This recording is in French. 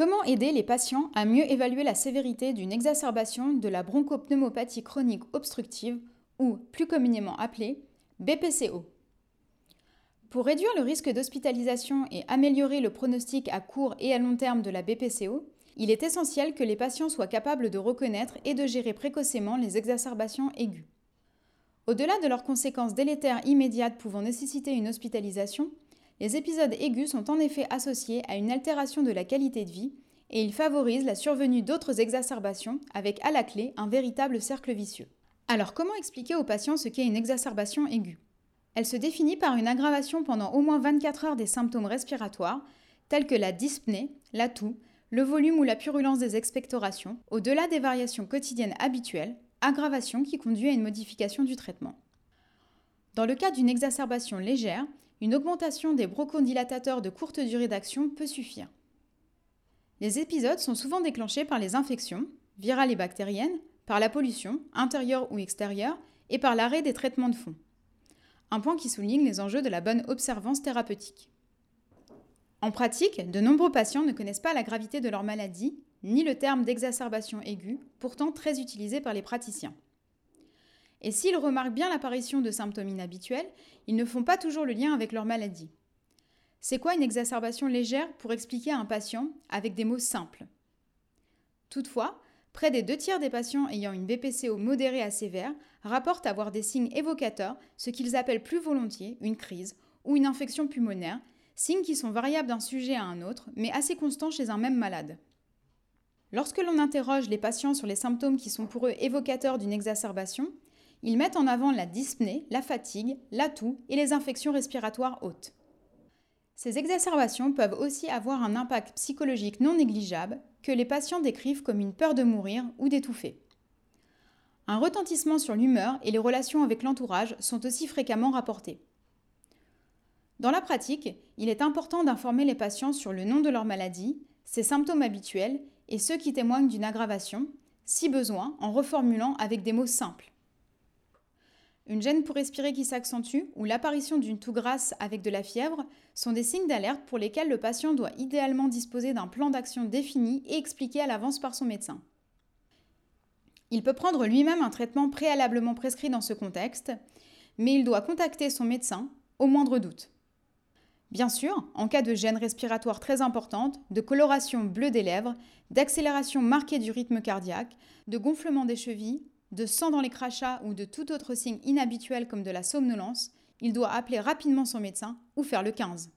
Comment aider les patients à mieux évaluer la sévérité d'une exacerbation de la bronchopneumopathie chronique obstructive ou plus communément appelée BPCO Pour réduire le risque d'hospitalisation et améliorer le pronostic à court et à long terme de la BPCO, il est essentiel que les patients soient capables de reconnaître et de gérer précocement les exacerbations aiguës. Au-delà de leurs conséquences délétères immédiates pouvant nécessiter une hospitalisation, les épisodes aigus sont en effet associés à une altération de la qualité de vie et ils favorisent la survenue d'autres exacerbations avec à la clé un véritable cercle vicieux. Alors comment expliquer aux patients ce qu'est une exacerbation aiguë? Elle se définit par une aggravation pendant au moins 24 heures des symptômes respiratoires tels que la dyspnée, la toux, le volume ou la purulence des expectorations, au-delà des variations quotidiennes habituelles, aggravation qui conduit à une modification du traitement. Dans le cas d'une exacerbation légère, une augmentation des bronchodilatateurs de courte durée d'action peut suffire. Les épisodes sont souvent déclenchés par les infections, virales et bactériennes, par la pollution, intérieure ou extérieure, et par l'arrêt des traitements de fond. Un point qui souligne les enjeux de la bonne observance thérapeutique. En pratique, de nombreux patients ne connaissent pas la gravité de leur maladie, ni le terme d'exacerbation aiguë, pourtant très utilisé par les praticiens. Et s'ils remarquent bien l'apparition de symptômes inhabituels, ils ne font pas toujours le lien avec leur maladie. C'est quoi une exacerbation légère pour expliquer à un patient avec des mots simples? Toutefois, près des deux tiers des patients ayant une BPCO modérée à sévère rapportent avoir des signes évocateurs, ce qu'ils appellent plus volontiers une crise ou une infection pulmonaire, signes qui sont variables d'un sujet à un autre, mais assez constants chez un même malade. Lorsque l'on interroge les patients sur les symptômes qui sont pour eux évocateurs d'une exacerbation, ils mettent en avant la dyspnée, la fatigue, la toux et les infections respiratoires hautes. Ces exacerbations peuvent aussi avoir un impact psychologique non négligeable que les patients décrivent comme une peur de mourir ou d'étouffer. Un retentissement sur l'humeur et les relations avec l'entourage sont aussi fréquemment rapportés. Dans la pratique, il est important d'informer les patients sur le nom de leur maladie, ses symptômes habituels et ceux qui témoignent d'une aggravation, si besoin en reformulant avec des mots simples. Une gêne pour respirer qui s'accentue ou l'apparition d'une toux grasse avec de la fièvre sont des signes d'alerte pour lesquels le patient doit idéalement disposer d'un plan d'action défini et expliqué à l'avance par son médecin. Il peut prendre lui-même un traitement préalablement prescrit dans ce contexte, mais il doit contacter son médecin au moindre doute. Bien sûr, en cas de gêne respiratoire très importante, de coloration bleue des lèvres, d'accélération marquée du rythme cardiaque, de gonflement des chevilles, de sang dans les crachats ou de tout autre signe inhabituel comme de la somnolence, il doit appeler rapidement son médecin ou faire le 15.